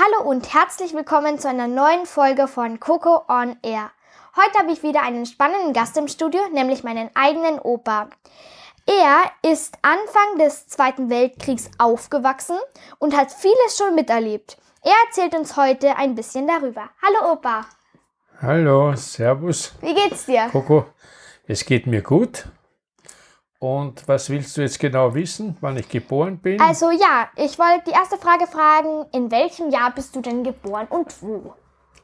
Hallo und herzlich willkommen zu einer neuen Folge von Coco on Air. Heute habe ich wieder einen spannenden Gast im Studio, nämlich meinen eigenen Opa. Er ist Anfang des Zweiten Weltkriegs aufgewachsen und hat vieles schon miterlebt. Er erzählt uns heute ein bisschen darüber. Hallo Opa. Hallo, Servus. Wie geht's dir? Coco, es geht mir gut. Und was willst du jetzt genau wissen, wann ich geboren bin? Also ja, ich wollte die erste Frage fragen, in welchem Jahr bist du denn geboren und wo?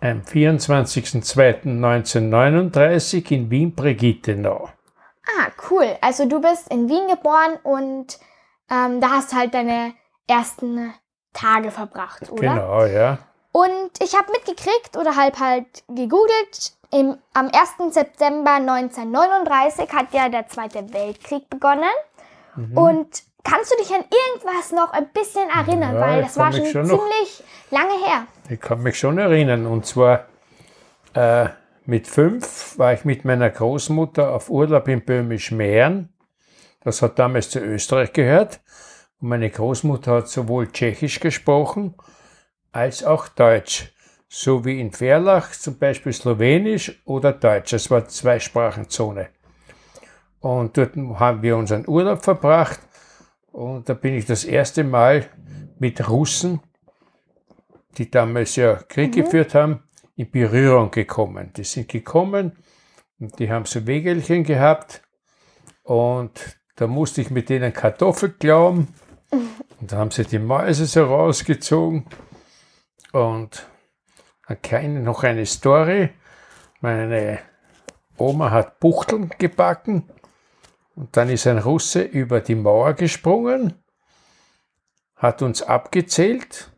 Am 24.02.1939 in Wien-Brigittenau. Ah, cool. Also du bist in Wien geboren und ähm, da hast du halt deine ersten Tage verbracht, oder? Genau, ja. Und ich habe mitgekriegt oder halb halt gegoogelt, im, am 1. September 1939 hat ja der Zweite Weltkrieg begonnen. Mhm. Und kannst du dich an irgendwas noch ein bisschen erinnern? Ja, Weil das war schon, schon ziemlich lange her. Ich kann mich schon erinnern. Und zwar äh, mit fünf war ich mit meiner Großmutter auf Urlaub in Böhmisch-Mähren. Das hat damals zu Österreich gehört. Und meine Großmutter hat sowohl Tschechisch gesprochen als auch Deutsch so wie in Verlach zum Beispiel Slowenisch oder Deutsch. Es war Zweisprachenzone. Und dort haben wir unseren Urlaub verbracht und da bin ich das erste Mal mit Russen, die damals ja Krieg mhm. geführt haben, in Berührung gekommen. Die sind gekommen und die haben so Wegelchen gehabt und da musste ich mit denen Kartoffel klauen und da haben sie die Mäuse so rausgezogen und keine, noch eine Story. Meine Oma hat Buchteln gebacken und dann ist ein Russe über die Mauer gesprungen, hat uns abgezählt,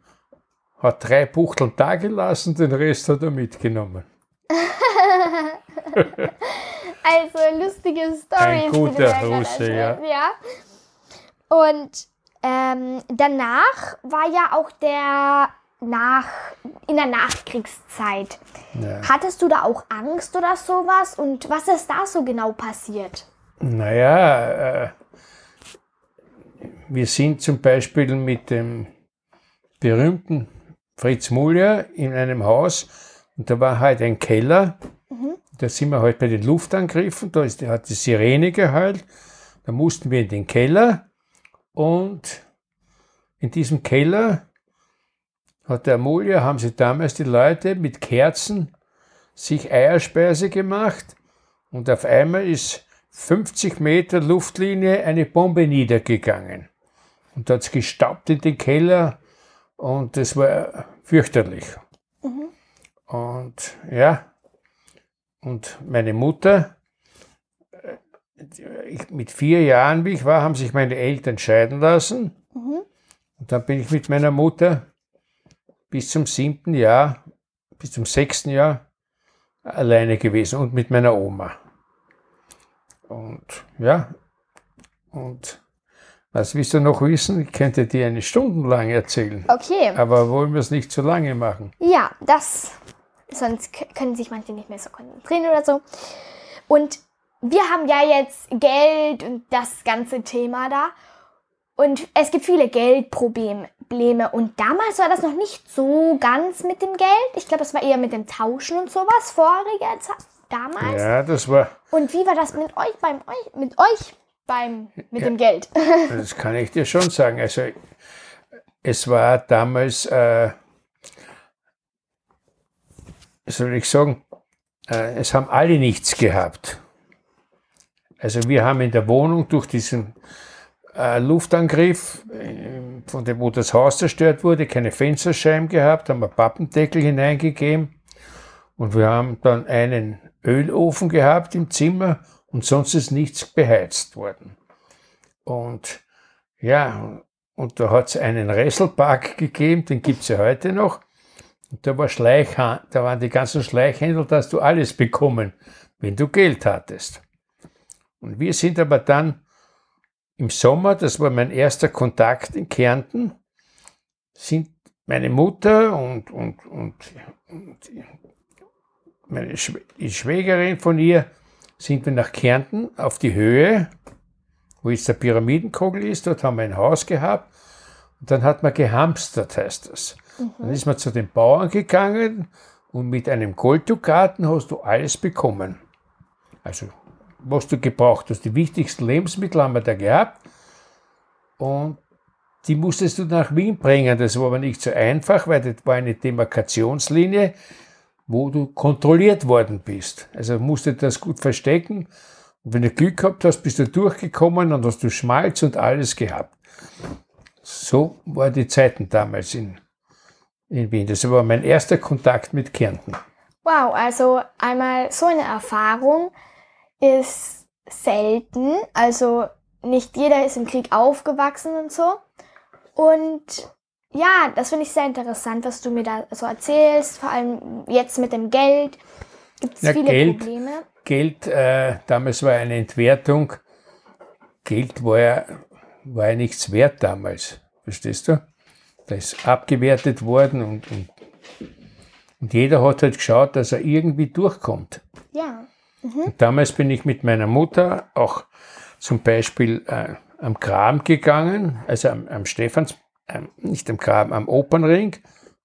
hat drei Buchteln dagelassen, den Rest hat er mitgenommen. also lustige Story. Ein guter Russe, ja. ja. Und ähm, danach war ja auch der nach, in der Nachkriegszeit. Ja. Hattest du da auch Angst oder sowas? Und was ist da so genau passiert? Naja, äh, wir sind zum Beispiel mit dem berühmten Fritz Muller in einem Haus und da war halt ein Keller. Mhm. Da sind wir halt bei den Luftangriffen, da ist, hat die Sirene geheult. Da mussten wir in den Keller und in diesem Keller hat der Amolia, haben sie damals die Leute mit Kerzen sich Eierspeise gemacht und auf einmal ist 50 Meter Luftlinie eine Bombe niedergegangen. Und da hat es gestaubt in den Keller und das war fürchterlich. Mhm. Und ja, und meine Mutter, äh, ich, mit vier Jahren, wie ich war, haben sich meine Eltern scheiden lassen. Mhm. Und dann bin ich mit meiner Mutter bis zum siebten Jahr, bis zum sechsten Jahr alleine gewesen und mit meiner Oma. Und ja, und was willst du noch wissen? Ich könnte dir eine Stunde lang erzählen. Okay. Aber wollen wir es nicht zu lange machen? Ja, das. Sonst können sich manche nicht mehr so konzentrieren oder so. Und wir haben ja jetzt Geld und das ganze Thema da. Und es gibt viele Geldprobleme. Und damals war das noch nicht so ganz mit dem Geld. Ich glaube, es war eher mit dem Tauschen und sowas vorige Zeit. Damals. Ja, das war. Und wie war das mit euch beim mit euch beim mit ja, dem Geld? das kann ich dir schon sagen. Also es war damals, äh, soll ich sagen, äh, es haben alle nichts gehabt. Also wir haben in der Wohnung durch diesen äh, Luftangriff, äh, von dem, wo das Haus zerstört wurde, keine Fensterscheiben gehabt, haben wir Pappendeckel hineingegeben und wir haben dann einen Ölofen gehabt im Zimmer und sonst ist nichts beheizt worden. Und ja, und da hat es einen Resselpark gegeben, den gibt es ja heute noch. Und da war Schleichhand, da waren die ganzen Schleichhändler, da hast du alles bekommen, wenn du Geld hattest. Und wir sind aber dann im Sommer, das war mein erster Kontakt in Kärnten, sind meine Mutter und, und, und, und meine Sch die Schwägerin von ihr sind wir nach Kärnten auf die Höhe, wo jetzt der Pyramidenkogel ist. Dort haben wir ein Haus gehabt. Und dann hat man gehamstert, heißt das. Mhm. Dann ist man zu den Bauern gegangen und mit einem Golddukaten hast du alles bekommen. Also, was du gebraucht hast. Die wichtigsten Lebensmittel haben wir da gehabt. Und die musstest du nach Wien bringen. Das war aber nicht so einfach, weil das war eine Demarkationslinie, wo du kontrolliert worden bist. Also musst du das gut verstecken. Und wenn du Glück gehabt hast, bist du durchgekommen und hast du Schmalz und alles gehabt. So waren die Zeiten damals in, in Wien. Das war mein erster Kontakt mit Kärnten. Wow, also einmal so eine Erfahrung ist selten. Also nicht jeder ist im Krieg aufgewachsen und so. Und ja, das finde ich sehr interessant, was du mir da so erzählst, vor allem jetzt mit dem Geld. Gibt es ja, viele Geld, Probleme? Geld, äh, damals war eine Entwertung. Geld war ja, war ja nichts wert damals, verstehst du? Da ist abgewertet worden und, und, und jeder hat halt geschaut, dass er irgendwie durchkommt. Ja. Mhm. damals bin ich mit meiner Mutter auch zum Beispiel äh, am Graben gegangen, also am, am Stephans, ähm, nicht am Graben, am Opernring.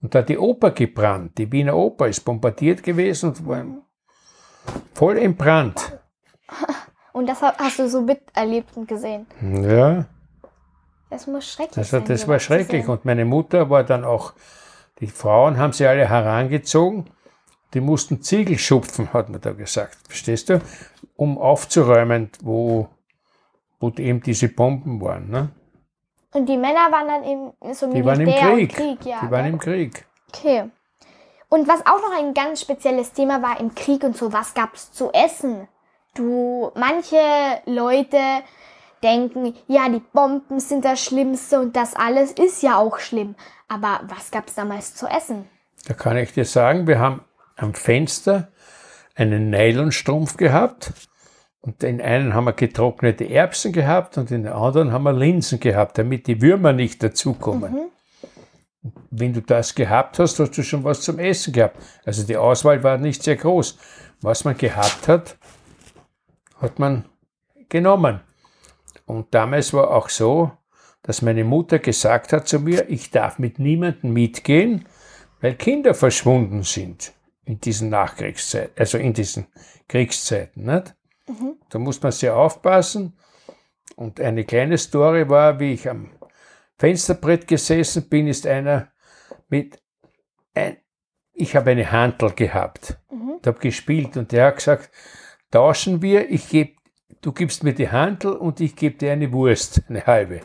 Und da hat die Oper gebrannt. Die Wiener Oper ist bombardiert gewesen und war voll im Brand. Und das hast du so miterlebt und gesehen? Ja. Das muss schrecklich also, sein. Das war schrecklich. Und meine Mutter war dann auch, die Frauen haben sie alle herangezogen. Die mussten Ziegel schupfen, hat man da gesagt. Verstehst du? Um aufzuräumen, wo, wo eben diese Bomben waren. Ne? Und die Männer waren dann im so Die waren im Krieg. Krieg ja, die waren im Krieg. Okay. Und was auch noch ein ganz spezielles Thema war im Krieg und so, was gab es zu essen? Du, manche Leute denken, ja, die Bomben sind das Schlimmste und das alles ist ja auch schlimm. Aber was gab es damals zu essen? Da kann ich dir sagen, wir haben am Fenster einen Nylonstrumpf gehabt und in einen haben wir getrocknete Erbsen gehabt und in den anderen haben wir Linsen gehabt, damit die Würmer nicht dazukommen. Mhm. Wenn du das gehabt hast, hast du schon was zum Essen gehabt. Also die Auswahl war nicht sehr groß. Was man gehabt hat, hat man genommen. Und damals war auch so, dass meine Mutter gesagt hat zu mir, ich darf mit niemandem mitgehen, weil Kinder verschwunden sind in diesen Nachkriegszeiten, also in diesen Kriegszeiten. Nicht? Mhm. Da muss man sehr aufpassen. Und eine kleine Story war, wie ich am Fensterbrett gesessen bin, ist einer mit ein, ich habe eine Hantel gehabt. Mhm. Ich habe gespielt und der hat gesagt, tauschen wir, ich geb, du gibst mir die Hantel und ich gebe dir eine Wurst, eine halbe.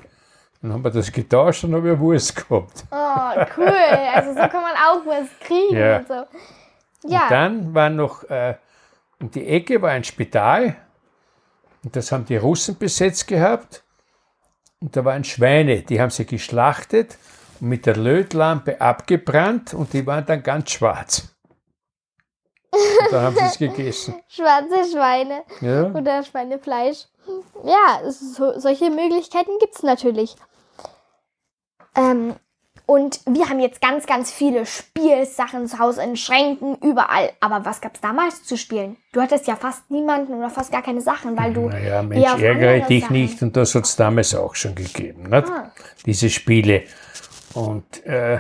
Dann haben wir das getauscht und habe ich eine Wurst gehabt. Oh, cool. Also so kann man auch Wurst kriegen ja. und so. Ja. Und dann war noch äh, um die Ecke war ein Spital und das haben die Russen besetzt gehabt. Und da waren Schweine, die haben sie geschlachtet und mit der Lötlampe abgebrannt und die waren dann ganz schwarz. Und da haben sie es gegessen. Schwarze Schweine ja. oder Schweinefleisch. Ja, so, solche Möglichkeiten gibt es natürlich. Ähm, und wir haben jetzt ganz, ganz viele Spielsachen zu Hause in Schränken, überall. Aber was gab es damals zu spielen? Du hattest ja fast niemanden oder fast gar keine Sachen, weil du. Naja, Mensch, ärgere dich Sachen. nicht. Und das hat es damals auch schon gegeben. Nicht? Ah. Diese Spiele. Und äh,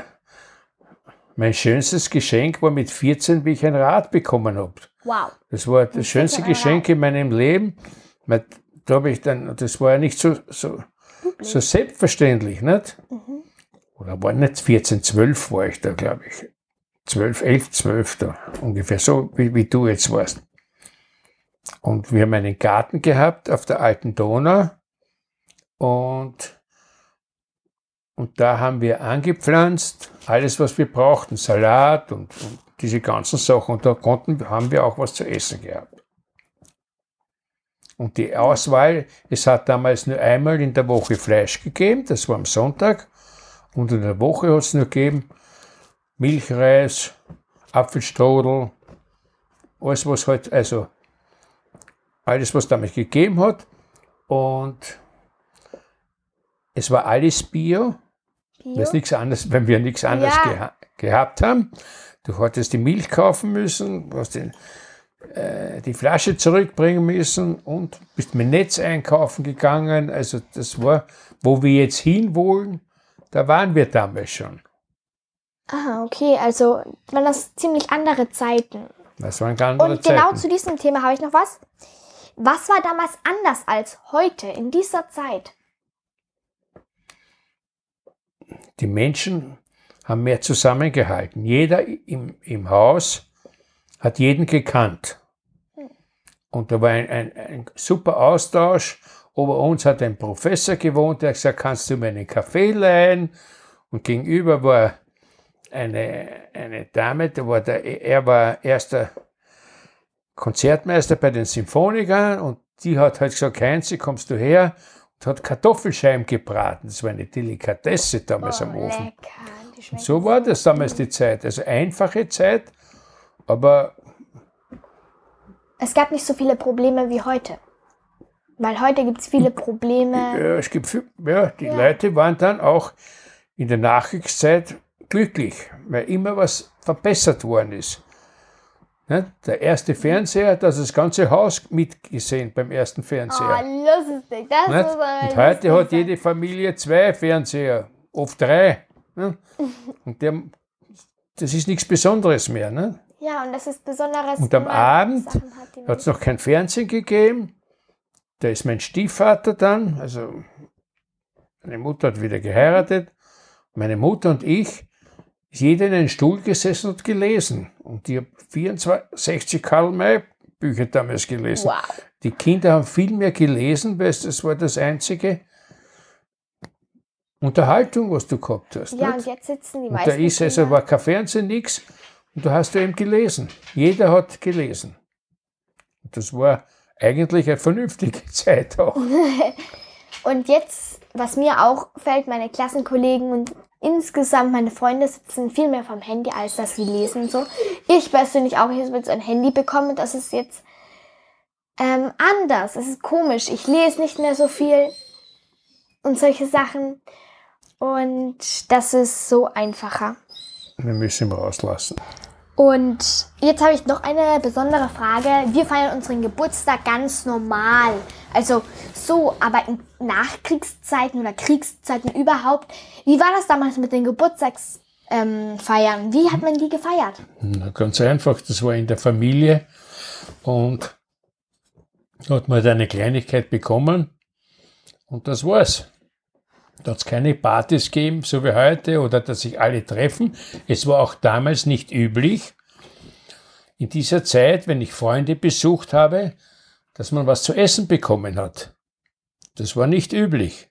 mein schönstes Geschenk war mit 14, wie ich ein Rad bekommen habe. Wow. Das war das schönste Geschenk in meinem Leben. Da habe ich dann, das war ja nicht so, so, so selbstverständlich, nicht? Mhm oder war nicht 14, 12 war ich da, glaube ich. 12, 11, 12 da, ungefähr so, wie, wie du jetzt warst. Und wir haben einen Garten gehabt auf der alten Donau und, und da haben wir angepflanzt, alles, was wir brauchten, Salat und, und diese ganzen Sachen. Und da konnten, haben wir auch was zu essen gehabt. Und die Auswahl, es hat damals nur einmal in der Woche Fleisch gegeben, das war am Sonntag. Und in der Woche hat es nur gegeben Milchreis, Apfelstrudel, alles was halt, also alles was damals gegeben hat und es war alles Bio, Bio? nichts anderes, wenn wir nichts anderes Ja. geha gehabt haben. Du hattest die Milch kaufen müssen, hast den, äh, die Flasche zurückbringen müssen und bist mit Netz einkaufen gegangen. Also das war, wo wir jetzt hinwollen, da waren wir damals schon. Ah, okay, also waren das ziemlich andere Zeiten. Das waren ganz andere Und genau Zeiten. zu diesem Thema habe ich noch was. Was war damals anders als heute in dieser Zeit? Die Menschen haben mehr zusammengehalten. Jeder im, im Haus hat jeden gekannt. Und da war ein, ein, ein super Austausch. Ober uns hat ein Professor gewohnt, der hat gesagt, kannst du mir einen Kaffee leihen? Und gegenüber war eine, eine Dame, der war der, er war erster Konzertmeister bei den Symphonikern und die hat halt gesagt, Heinz, kommst du her? Und hat Kartoffelscheiben gebraten. Das war eine Delikatesse damals am Ofen. Oh, lecker. Schmecken So war das damals die Zeit. Also einfache Zeit, aber Es gab nicht so viele Probleme wie heute. Weil heute gibt es viele Probleme. ja, es gibt ja, die Leute waren dann auch in der Nachkriegszeit glücklich, weil immer was verbessert worden ist. Ne? Der erste Fernseher, das das ganze Haus mitgesehen beim ersten Fernseher. Oh, lustig. Das Nicht? muss aber Und heute hat jede Familie zwei Fernseher, oft drei. Ne? Und der, das ist nichts Besonderes mehr. Ne? Ja, und das ist besonderes. Und am Abend hat es noch kein Fernsehen gegeben. Da ist mein Stiefvater dann, also meine Mutter hat wieder geheiratet. Meine Mutter und ich, jeder in einen Stuhl gesessen und gelesen. Und ich habe 64 Karl May Bücher damals gelesen. Wow. Die Kinder haben viel mehr gelesen, weil das war das einzige Unterhaltung, was du gehabt hast. Ja, nicht? und jetzt sitzen die Und meisten. da ist also, Kinder- war kein Fernsehen, nichts. Und da hast du eben gelesen. Jeder hat gelesen. Und das war eigentlich eine vernünftige Zeit auch. Und jetzt, was mir auch fällt, meine Klassenkollegen und insgesamt meine Freunde sitzen viel mehr vom Handy, als dass sie lesen. und So. Ich persönlich auch, ich habe jetzt ein Handy bekommen und das ist jetzt ähm, anders. Es ist komisch. Ich lese nicht mehr so viel und solche Sachen. Und das ist so einfacher. Wir müssen ihn rauslassen. Und jetzt habe ich noch eine besondere Frage. Wir feiern unseren Geburtstag ganz normal. Also so, aber in Nachkriegszeiten oder Kriegszeiten überhaupt. Wie war das damals mit den Geburtstagsfeiern? Ähm? Wie hat man die gefeiert? Na, ganz einfach, das war in der Familie und hat man halt eine Kleinigkeit bekommen und das war's. Da hat es keine Partys gegeben, so wie heute, oder dass sich alle treffen. Es war auch damals nicht üblich, in dieser Zeit, wenn ich Freunde besucht habe, dass man was zu essen bekommen hat. Das war nicht üblich.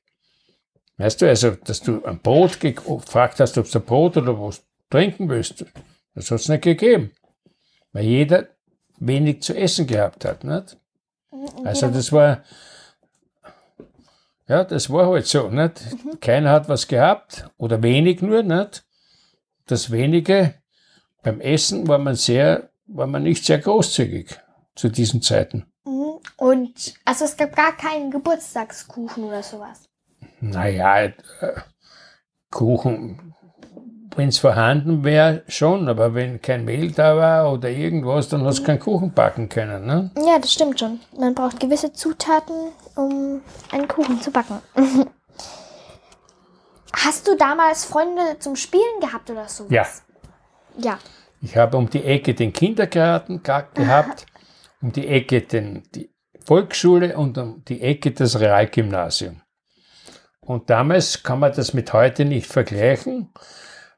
Weißt du, also, dass du ein Brot ge- gefragt hast, ob du ein Brot oder was trinken willst, das hat es nicht gegeben. Weil jeder wenig zu essen gehabt hat. Nicht? Also das war, ja, das war halt so. Nicht? Keiner hat was gehabt oder wenig nur. Nicht? Das wenige, beim Essen war man sehr, war man nicht sehr großzügig zu diesen Zeiten. Mhm. Und also es gab gar keinen Geburtstagskuchen oder sowas. Naja, äh, Kuchen, wenn es vorhanden wäre, schon, aber wenn kein Mehl da war oder irgendwas, dann hast du keinen Kuchen backen können. Ne? Ja, das stimmt schon. Man braucht gewisse Zutaten, um einen Kuchen zu backen. Hast du damals Freunde zum Spielen gehabt oder sowas? Ja, Ja. ich habe um die Ecke den Kindergarten ga- gehabt, um die Ecke den, die Volksschule und um die Ecke das Realgymnasium. Und damals kann man das mit heute nicht vergleichen,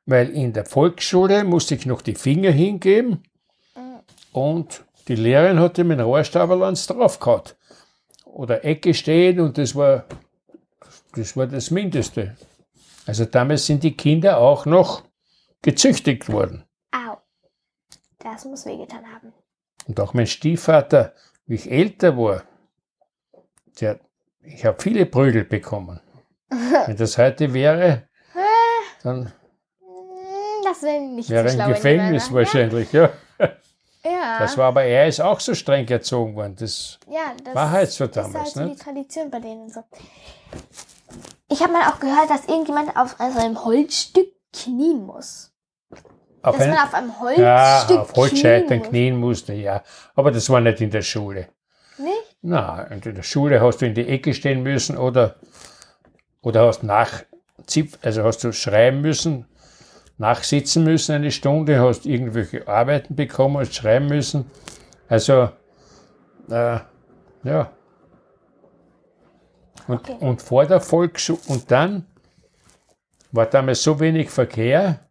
weil in der Volksschule musste ich noch die Finger hingeben und die Lehrerin hatte mit dem Rohrstaberlanz draufgehauen. Oder Ecke stehen und das war, das war das Mindeste. Also damals sind die Kinder auch noch gezüchtigt worden. Au. Das muss wehgetan haben. Und auch mein Stiefvater, wie ich älter war, der, ich habe viele Prügel bekommen. Wenn das heute wäre, dann Wir ihn nicht Wäre ein in die Gefängnis Männer. wahrscheinlich, ja. Ja. Das war aber, er ist auch so streng erzogen worden. Das ja, das war halt so ist damals, halt so ne? die Tradition bei denen so. Ich habe mal auch gehört, dass irgendjemand auf einem Holzstück knien muss. auf dass ein, man auf einem Holzstück ja, auf Holzscheitern knien knien musste, ja. Aber das war nicht in der Schule. Nicht? Na, in der Schule hast du in die Ecke stehen müssen oder, oder hast nach, also hast du schreiben müssen, nachsitzen müssen eine Stunde, hast irgendwelche Arbeiten bekommen, hast schreiben müssen. Also, äh, ja. Und, Okay. und vor der Volksschule, und dann war damals so wenig Verkehr,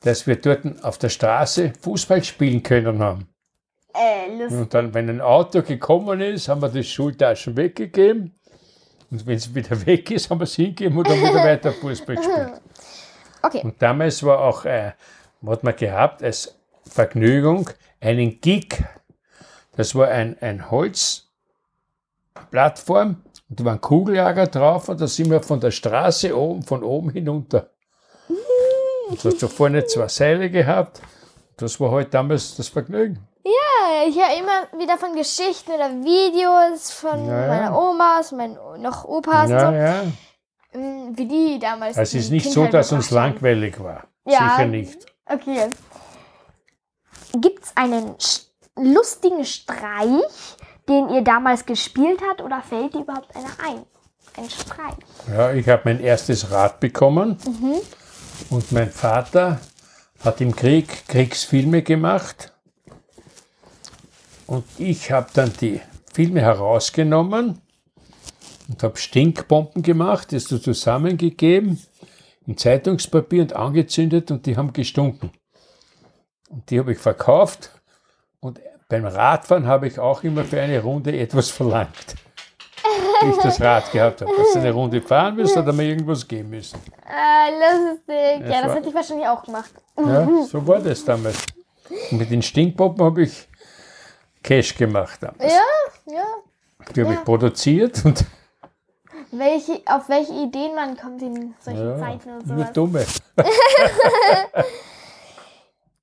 dass wir dort auf der Straße Fußball spielen können haben. Äh. Und dann, wenn ein Auto gekommen ist, haben wir die Schultaschen weggegeben. Und wenn es wieder weg ist, haben wir es hingegeben und dann wieder weiter Fußball gespielt. Okay. Und damals war auch, äh, hat man gehabt als Vergnügung einen Gig. Das war ein, ein Holzplattform und da waren Kugellager drauf und da sind wir von der Straße oben, von oben hinunter. Und du hast da vorne zwei Seile gehabt. Das war halt damals das Vergnügen. Ja, ich höre immer wieder von Geschichten oder Videos von Ja, meiner Oma, meinen noch Opas und Ja, so, ja. Ähm, wie die damals. Es die ist nicht so, Kindheit dass uns langweilig war. Ja. Sicher nicht. Okay. Gibt es einen lustigen Streich, den ihr damals gespielt habt oder fällt dir überhaupt einer ein? Ein Streich. Ja, ich habe mein erstes Rad bekommen und mein Vater hat im Krieg Kriegsfilme gemacht und ich habe dann die Filme herausgenommen und habe Stinkbomben gemacht, das so zusammengegeben in Zeitungspapier und angezündet und die haben gestunken. Und die habe ich verkauft und beim Radfahren habe ich auch immer für eine Runde etwas verlangt. Wie ich das Rad gehabt habe. Dass du eine Runde fahren willst, hat er mir irgendwas geben müssen. Ah, lustig. Ja, das war- hätte ich wahrscheinlich auch gemacht. Ja, so war das damals. Und mit den Stinkpoppen habe ich Cash gemacht. Damals. Ja, ja. Die habe ja. ich produziert und Welche, auf welche Ideen man kommt in solchen ja, Zeiten und nur sowas. dumme.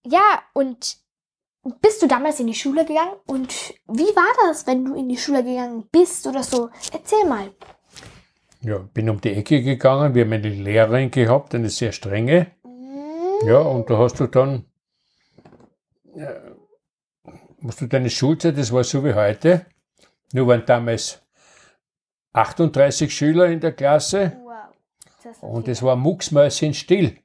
Ja, und bist du damals in die Schule gegangen? Und wie war das, wenn du in die Schule gegangen bist oder so? Erzähl mal. Ja, bin um die Ecke gegangen. Wir haben eine Lehrerin gehabt, eine sehr strenge. Ja, und da hast du dann, ja, musst du deine Schulzeit, das war so wie heute. Nur waren damals 38 Schüler in der Klasse. Wow. Und es war mucksmäuschen still.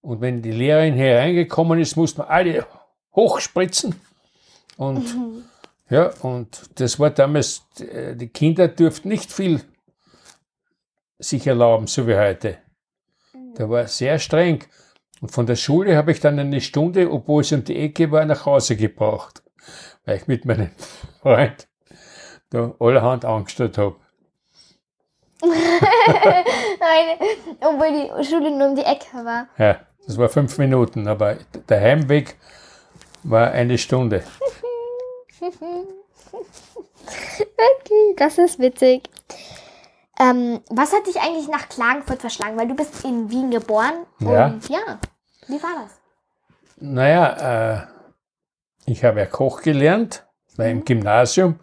Und wenn die Lehrerin hereingekommen ist, mussten wir alle hochspritzen. Und ja, und das war damals, äh, die Kinder durften nicht viel sich erlauben, so wie heute. Da war sehr streng. Und von der Schule habe ich dann eine Stunde, obwohl es um die Ecke war, nach Hause gebraucht. Weil ich mit meinem Freund da allerhand angestellt habe. Nein, obwohl die Schule nur um die Ecke war. Ja, das war fünf Minuten, aber der Heimweg war eine Stunde. Okay, das ist witzig. Ähm, was hat dich eigentlich nach Klagenfurt verschlagen? Weil du bist in Wien geboren. Ja. Und ja, wie war das? Naja, äh, ich habe ja Koch gelernt, weil im Gymnasium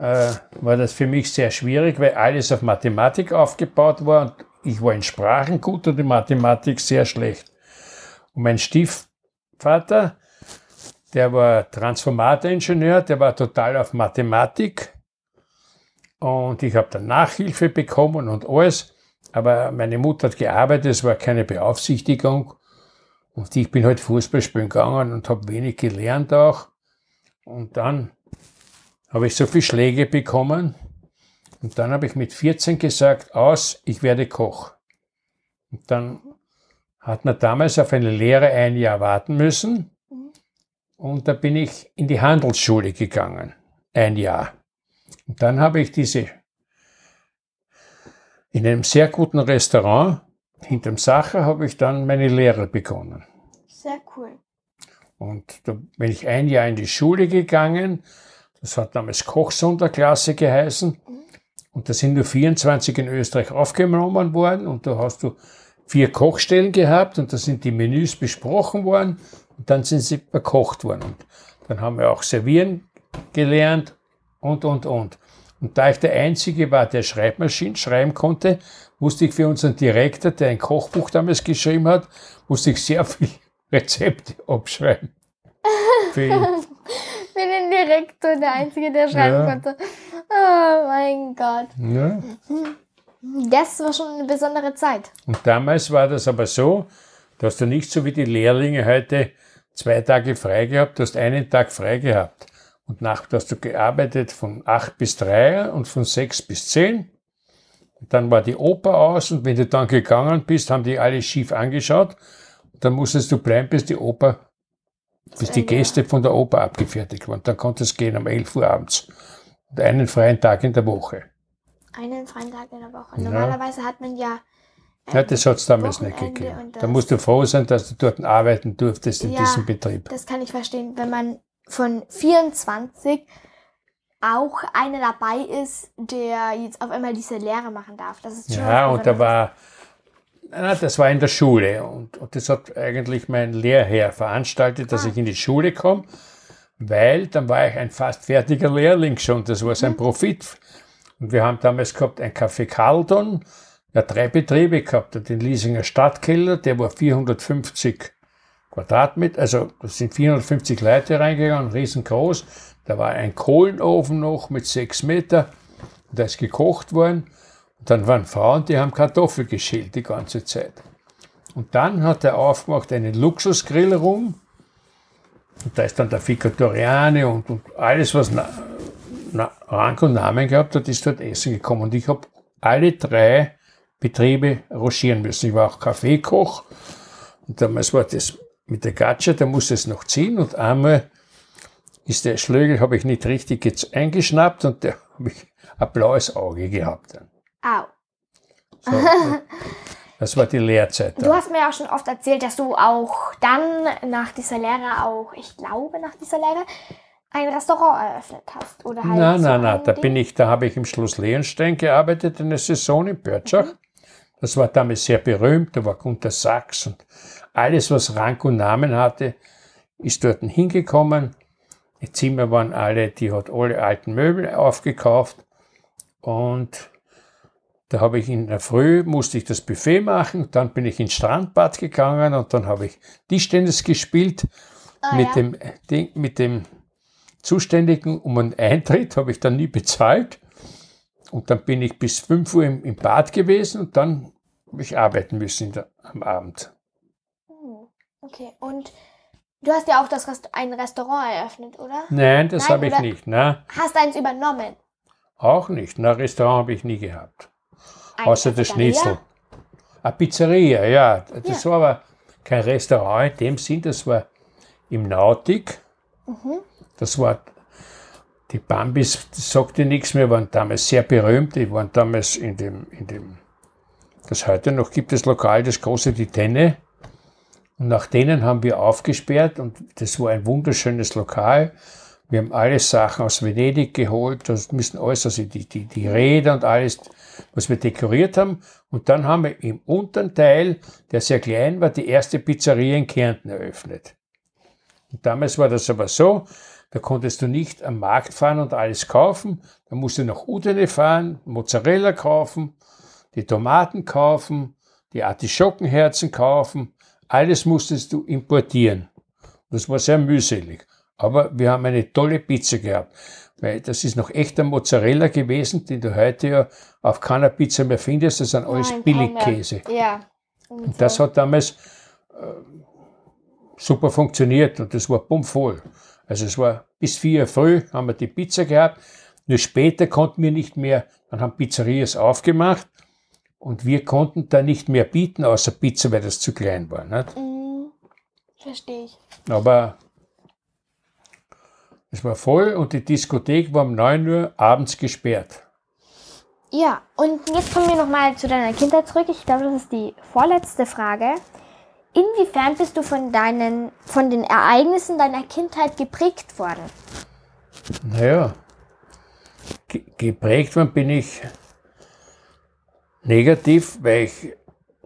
äh, war das für mich sehr schwierig, weil alles auf Mathematik aufgebaut war und ich war in Sprachen gut und in Mathematik sehr schlecht. Und mein Stiefvater, der war Transformatoringenieur, der war total auf Mathematik und ich habe dann Nachhilfe bekommen und alles, aber meine Mutter hat gearbeitet, es war keine Beaufsichtigung und ich bin halt Fußball spielen gegangen und habe wenig gelernt auch. Und dann habe ich so viele Schläge bekommen. Und dann habe ich mit 14 gesagt, aus, ich werde Koch. Und dann hat man damals auf eine Lehre ein Jahr warten müssen. Und da bin ich in die Handelsschule gegangen. Ein Jahr. Und dann habe ich diese in einem sehr guten Restaurant hinterm Sacher habe ich dann meine Lehre begonnen. Sehr cool. Und da bin ich ein Jahr in die Schule gegangen. Das hat damals Kochsonderklasse geheißen. Und da sind nur 24 in Österreich aufgenommen worden. Und da hast du vier Kochstellen gehabt und da sind die Menüs besprochen worden und dann sind sie verkocht worden. Und dann haben wir auch servieren gelernt und, und, und. Und da ich der Einzige war, der Schreibmaschinen schreiben konnte, musste ich für unseren Direktor, der ein Kochbuch damals geschrieben hat, musste ich sehr viel Rezepte abschreiben. für, für den Direktor, der Einzige, der schreiben ja. konnte. Oh mein Gott. Ja. Das war schon eine besondere Zeit. Und damals war das aber so, dass du nicht so wie die Lehrlinge heute zwei Tage frei gehabt, du hast einen Tag frei gehabt. Und nach hast du gearbeitet von acht bis drei und von sechs bis zehn. Und dann war die Oper aus und wenn du dann gegangen bist, haben die alle schief angeschaut. Und dann musstest du bleiben, bis die Oper, bis die Gäste von der Oper abgefertigt waren. Dann konntest du gehen um 11 Uhr abends. Und einen freien Tag in der Woche. Einen freien Tag in der Woche. Normalerweise hat man ja. Ja, das hat es damals nicht gegeben. Da musst du froh sein, dass du dort arbeiten durftest in ja, diesem Betrieb. Das kann ich verstehen. Wenn man von 24 auch einer dabei ist, der jetzt auf einmal diese Lehre machen darf. Das ist schon ja, und da war, na, das war in der Schule und, und das hat eigentlich mein Lehrherr veranstaltet, dass ah. ich in die Schule komme, weil dann war ich ein fast fertiger Lehrling schon. Das war sein mhm. Profit. Und wir haben damals gehabt ein Café Carlton, ja drei Betriebe gehabt, den Liesinger Stadtkeller, der war 450 Quadratmeter, also da sind 450 Leute reingegangen, riesengroß. Da war ein Kohlenofen noch mit sechs Meter, da ist gekocht worden. Und dann waren Frauen, die haben Kartoffel geschält die ganze Zeit. Und dann hat er aufgemacht einen Luxusgrill rum. Und da ist dann der Ficatoriane und, und alles, was na, na, Rang und Namen gehabt hat, ist dort essen gekommen. Und ich habe alle drei Betriebe rochieren müssen. Ich war auch Kaffeekoch. Und damals war das mit der Gatsche, da muss es noch ziehen und einmal ist der Schlögel, habe ich nicht richtig jetzt eingeschnappt und da habe ich ein blaues Auge gehabt. Dann. Au. So, das war die Lehrzeit. Dann. Du hast mir auch schon oft erzählt, dass du auch dann nach dieser Lehre auch, ich glaube nach dieser Lehre, ein Restaurant eröffnet hast. Oder halt nein, so nein, nein, da bin ich, da habe ich im Schloss Leonstein gearbeitet, eine Saison in Börtschach. Mhm. Das war damals sehr berühmt, da war Gunter Sachs und alles, was Rang und Namen hatte, ist dort hingekommen. Die Zimmer waren alle, die hat alle alten Möbel aufgekauft. Und da habe ich in der Früh, musste ich das Buffet machen, dann bin ich ins Strandbad gegangen und dann habe ich Tischtennis gespielt ah, mit, ja. dem, Ding, mit dem Zuständigen um einen Eintritt, habe ich dann nie bezahlt. Und dann bin ich bis 5 Uhr im, im Bad gewesen und dann habe ich arbeiten müssen der, am Abend. Okay, und du hast ja auch das Rest ein Restaurant eröffnet, oder? Nein, das habe ich nicht. Na. Hast eins übernommen? Auch nicht. Ein Restaurant habe ich nie gehabt. Außer das Schnitzel. Eine Pizzeria, ja. Das ja. war aber kein Restaurant in dem Sinn, das war im Nautik. Mhm. Das war die Bambis, das sagte nichts mehr, waren damals sehr berühmt. Die waren damals in dem, in dem, das heute noch gibt es Lokal, das große Die Tenne. Und nach denen haben wir aufgesperrt und das war ein wunderschönes Lokal. Wir haben alle Sachen aus Venedig geholt, das müssen alles, also die, die, die Räder und alles, was wir dekoriert haben. Und dann haben wir im unteren Teil, der sehr klein war, die erste Pizzeria in Kärnten eröffnet. Und damals war das aber so, da konntest du nicht am Markt fahren und alles kaufen. Da musst du nach Udine fahren, Mozzarella kaufen, die Tomaten kaufen, die Artischockenherzen kaufen, alles musstest du importieren. Das war sehr mühselig. Aber wir haben eine tolle Pizza gehabt. Weil das ist noch echter Mozzarella gewesen, den du heute ja auf keiner Pizza mehr findest. Das sind alles Nein, Billigkäse. Ja. Und, und das hat damals äh, super funktioniert und das war bummvoll. Also es war bis vier Uhr früh haben wir die Pizza gehabt. Nur später konnten wir nicht mehr, dann haben Pizzerias aufgemacht und wir konnten da nicht mehr bieten, außer Pizza, weil das zu klein war. Nicht? Mm, verstehe ich. Aber es war voll und die Diskothek war um 9 Uhr abends gesperrt. Ja, und jetzt kommen wir nochmal zu deiner Kindheit zurück. Ich glaube, das ist die vorletzte Frage. Inwiefern bist du von, deinen, von den Ereignissen deiner Kindheit geprägt worden? Naja, geprägt worden bin ich negativ, weil ich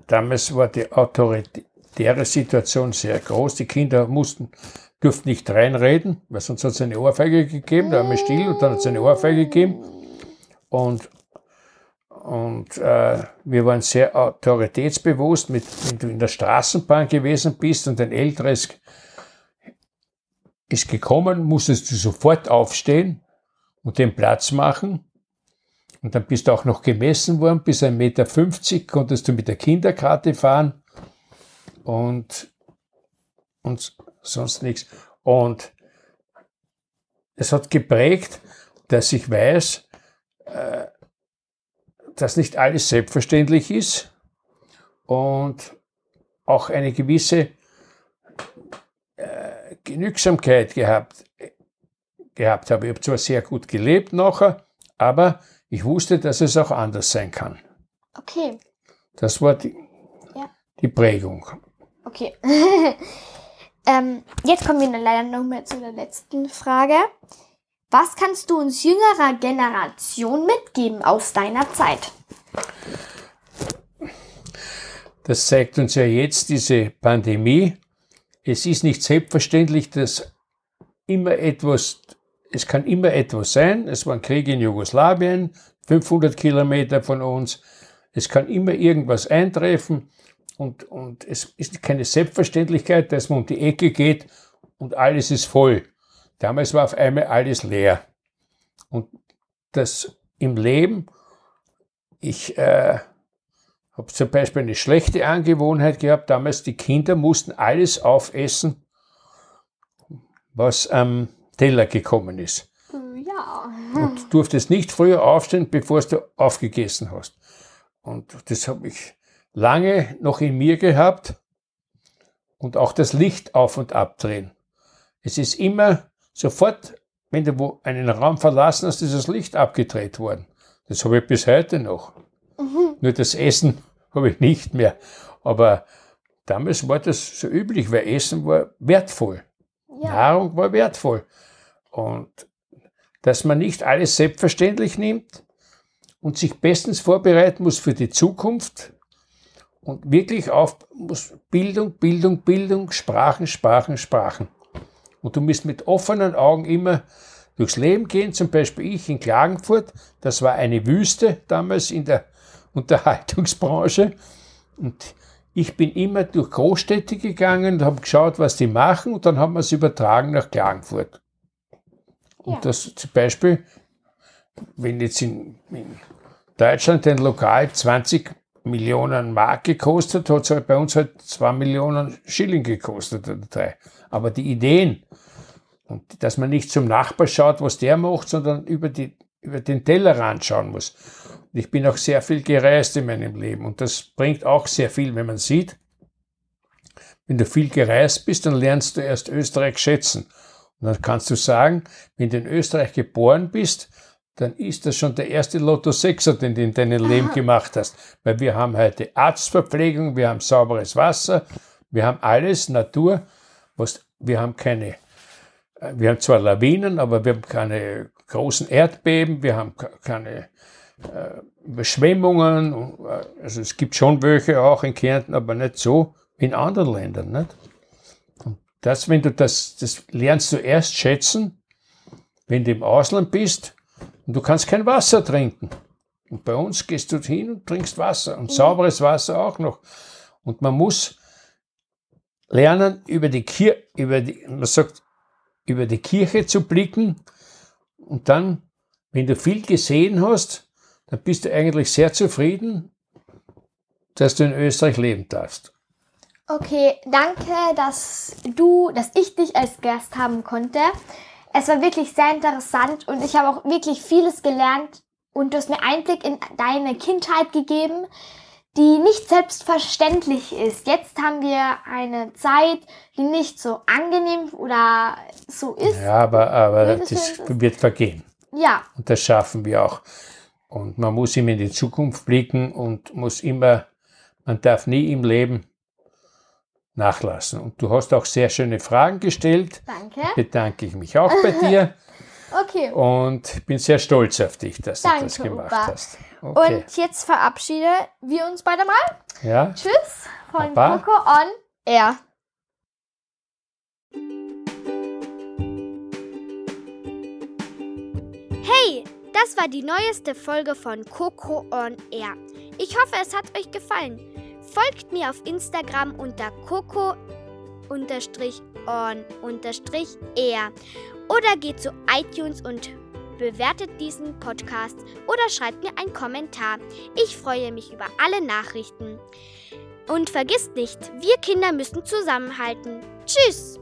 damals war die autoritäre Situation sehr groß. Die Kinder mussten, durften nicht reinreden, weil sonst hat es eine Ohrfeige gegeben, da haben wir still und dann hat es eine Ohrfeige gegeben. Und, und äh, wir waren sehr autoritätsbewusst, mit, wenn du in der Straßenbahn gewesen bist und ein älteres ist gekommen, musstest du sofort aufstehen und den Platz machen. Und dann bist du auch noch gemessen worden, bis 1,50 Meter konntest du mit der Kinderkarte fahren und, und sonst nichts. Und es hat geprägt, dass ich weiß, äh, dass nicht alles selbstverständlich ist und auch eine gewisse äh, Genügsamkeit gehabt, gehabt habe. Ich habe zwar sehr gut gelebt nachher, aber ich wusste, dass es auch anders sein kann. Okay. Das war die, ja. die Prägung. Okay. ähm, jetzt kommen wir leider noch mal zu der letzten Frage. Was kannst du uns jüngerer Generation mitgeben aus deiner Zeit? Das zeigt uns ja jetzt diese Pandemie. Es ist nicht selbstverständlich, dass immer etwas, es kann immer etwas sein. Es war ein Krieg in Jugoslawien, 500 Kilometer von uns. Es kann immer irgendwas eintreffen. Und, und es ist keine Selbstverständlichkeit, dass man um die Ecke geht und alles ist voll. Damals war auf einmal alles leer. Und das im Leben, ich äh, habe zum Beispiel eine schlechte Angewohnheit gehabt, damals die Kinder mussten alles aufessen, was am Teller gekommen ist. Ja. Und du durftest nicht früher aufstehen, bevor du aufgegessen hast. Und das habe ich lange noch in mir gehabt. Und auch das Licht auf und abdrehen. Es ist immer Sofort, wenn du einen Raum verlassen hast, ist das Licht abgedreht worden. Das habe ich bis heute noch. Mhm. Nur das Essen habe ich nicht mehr. Aber damals war das so üblich, weil Essen war wertvoll. Ja. Nahrung war wertvoll. Und dass man nicht alles selbstverständlich nimmt und sich bestens vorbereiten muss für die Zukunft und wirklich auf Bildung, Bildung, Bildung, Sprachen, Sprachen, Sprachen. Und du musst mit offenen Augen immer durchs Leben gehen. Zum Beispiel ich in Klagenfurt, das war eine Wüste damals in der Unterhaltungsbranche. Und ich bin immer durch Großstädte gegangen und habe geschaut, was die machen. Und dann haben wir es übertragen nach Klagenfurt. Ja. Und das zum Beispiel, wenn jetzt in, in Deutschland ein Lokal 20 Millionen Mark gekostet, hat es halt bei uns halt 2 Millionen Schilling gekostet oder drei. Aber die Ideen, und dass man nicht zum Nachbar schaut, was der macht, sondern über, die, über den Tellerrand schauen muss. Und ich bin auch sehr viel gereist in meinem Leben und das bringt auch sehr viel, wenn man sieht, wenn du viel gereist bist, dann lernst du erst Österreich schätzen. Und dann kannst du sagen, wenn du in Österreich geboren bist, dann ist das schon der erste Lotto 6er, den du in deinem Leben gemacht hast. Weil wir haben heute Arztverpflegung, wir haben sauberes Wasser, wir haben alles, Natur, was, wir haben keine, äh, wir haben zwar Lawinen, aber wir haben keine großen Erdbeben, wir haben keine äh, Überschwemmungen. Äh, also es gibt schon welche auch in Kärnten, aber nicht so wie in anderen Ländern. Nicht? Und das, wenn du das, das lernst du erst schätzen, wenn du im Ausland bist und du kannst kein Wasser trinken. Und bei uns gehst du hin und trinkst Wasser und sauberes Wasser auch noch. Und man muss lernen, über die, Kir über die, man sagt, über die Kirche zu blicken und dann, wenn du viel gesehen hast, dann bist du eigentlich sehr zufrieden, dass du in Österreich leben darfst. Okay, danke, dass du, dass ich dich als Gast haben konnte. Es war wirklich sehr interessant und ich habe auch wirklich vieles gelernt und du hast mir Einblick in deine Kindheit gegeben die nicht selbstverständlich ist. Jetzt haben wir eine Zeit, die nicht so angenehm oder so ist. Ja, aber, aber das wird vergehen. Ja. Und das schaffen wir auch. Und man muss immer in die Zukunft blicken und muss immer, man darf nie im Leben nachlassen. Und du hast auch sehr schöne Fragen gestellt. Danke. Bedanke ich mich auch bei dir. okay. Und bin sehr stolz auf dich, dass Danke, du das gemacht Opa. hast. Okay. Und jetzt verabschieden wir uns beide mal. Ja? Tschüss von Baba. Coco on Air. Hey, das war die neueste Folge von Coco on Air. Ich hoffe, es hat euch gefallen. Folgt mir auf Instagram unter coco on air oder geht zu iTunes und bewertet diesen Podcast oder schreibt mir einen Kommentar. Ich freue mich über alle Nachrichten. Und vergisst nicht, wir Kinder müssen zusammenhalten. Tschüss!